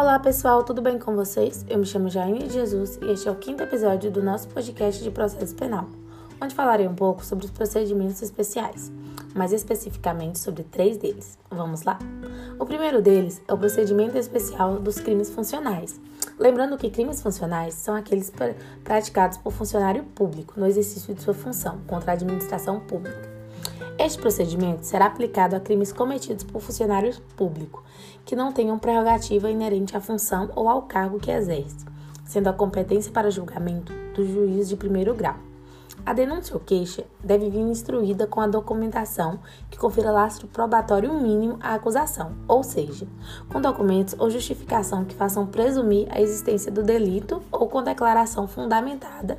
Olá pessoal, tudo bem com vocês? Eu me chamo Jaine Jesus e este é o quinto episódio do nosso podcast de processo penal, onde falarei um pouco sobre os procedimentos especiais, mais especificamente sobre três deles. Vamos lá? O primeiro deles é o procedimento especial dos crimes funcionais. Lembrando que crimes funcionais são aqueles praticados por funcionário público no exercício de sua função contra a administração pública. Este procedimento será aplicado a crimes cometidos por funcionários públicos que não tenham prerrogativa inerente à função ou ao cargo que exerce, sendo a competência para julgamento do juiz de primeiro grau. A denúncia ou queixa deve vir instruída com a documentação que confira lastro probatório mínimo à acusação, ou seja, com documentos ou justificação que façam presumir a existência do delito ou com declaração fundamentada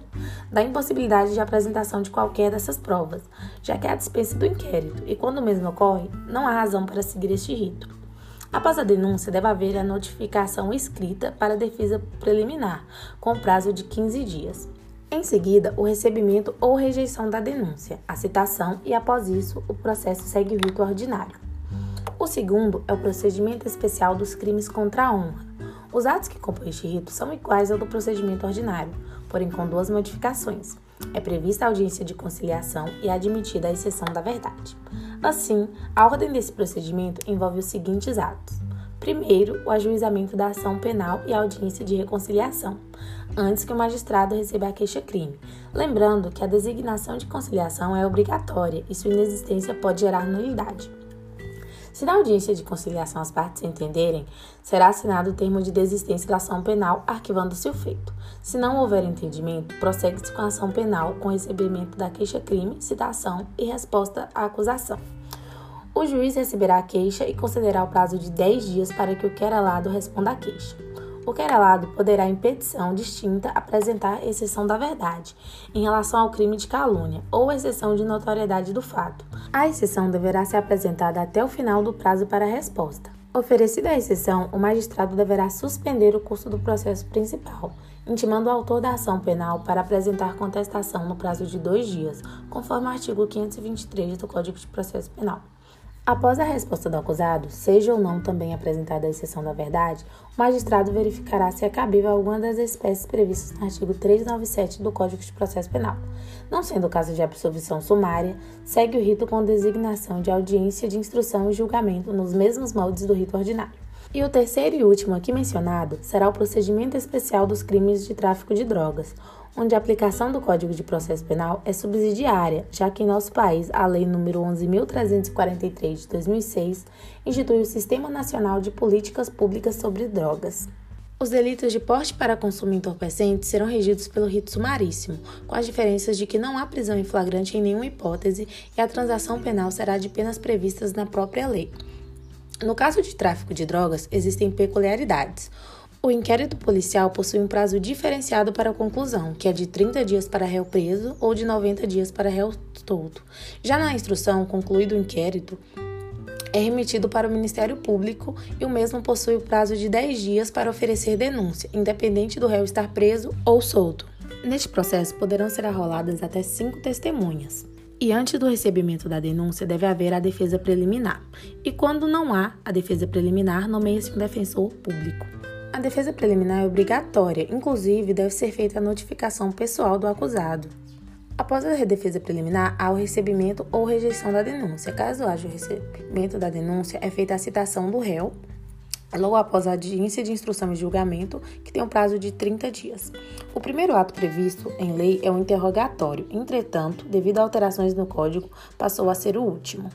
da impossibilidade de apresentação de qualquer dessas provas, já que há dispensa do inquérito e, quando o mesmo ocorre, não há razão para seguir este rito. Após a denúncia, deve haver a notificação escrita para a defesa preliminar, com prazo de 15 dias. Em seguida, o recebimento ou rejeição da denúncia, a citação e, após isso, o processo segue o rito ordinário. O segundo é o procedimento especial dos crimes contra a honra. Os atos que compõem este rito são iguais ao do procedimento ordinário, porém com duas modificações. É prevista a audiência de conciliação e é admitida a exceção da verdade. Assim, a ordem desse procedimento envolve os seguintes atos: Primeiro, o ajuizamento da ação penal e a audiência de reconciliação, antes que o magistrado receba a queixa-crime. Lembrando que a designação de conciliação é obrigatória e sua inexistência pode gerar nulidade. Se na audiência de conciliação as partes entenderem, será assinado o termo de desistência da ação penal, arquivando-se o feito. Se não houver entendimento, prossegue-se com a ação penal com recebimento da queixa-crime, citação e resposta à acusação. O juiz receberá a queixa e concederá o prazo de 10 dias para que o querelado responda à queixa. O querelado poderá, em petição distinta, apresentar exceção da verdade em relação ao crime de calúnia ou exceção de notoriedade do fato. A exceção deverá ser apresentada até o final do prazo para a resposta. Oferecida a exceção, o magistrado deverá suspender o curso do processo principal, intimando o autor da ação penal para apresentar contestação no prazo de dois dias, conforme o artigo 523 do Código de Processo Penal. Após a resposta do acusado, seja ou não também apresentada a exceção da verdade, o magistrado verificará se é cabível alguma das espécies previstas no artigo 397 do Código de Processo Penal. Não sendo o caso de absolvição sumária, segue o rito com designação de audiência de instrução e julgamento nos mesmos moldes do rito ordinário. E o terceiro e último aqui mencionado será o procedimento especial dos crimes de tráfico de drogas, onde a aplicação do Código de Processo Penal é subsidiária, já que em nosso país a Lei nº 11.343 de 2006 institui o Sistema Nacional de Políticas Públicas sobre Drogas. Os delitos de porte para consumo entorpecente serão regidos pelo rito sumaríssimo, com as diferenças de que não há prisão em flagrante em nenhuma hipótese e a transação penal será de penas previstas na própria lei. No caso de tráfico de drogas, existem peculiaridades. O inquérito policial possui um prazo diferenciado para conclusão, que é de 30 dias para réu preso ou de 90 dias para réu solto. Já na instrução, concluído o inquérito, é remetido para o Ministério Público e o mesmo possui o prazo de 10 dias para oferecer denúncia, independente do réu estar preso ou solto. Neste processo, poderão ser arroladas até cinco testemunhas. E antes do recebimento da denúncia, deve haver a defesa preliminar. E quando não há a defesa preliminar, nomeia-se um defensor público. A defesa preliminar é obrigatória, inclusive deve ser feita a notificação pessoal do acusado. Após a defesa preliminar, há o recebimento ou rejeição da denúncia. Caso haja o recebimento da denúncia, é feita a citação do réu, logo após a audiência de instrução e julgamento, que tem um prazo de 30 dias. O primeiro ato previsto em lei é o interrogatório, entretanto, devido a alterações no código, passou a ser o último.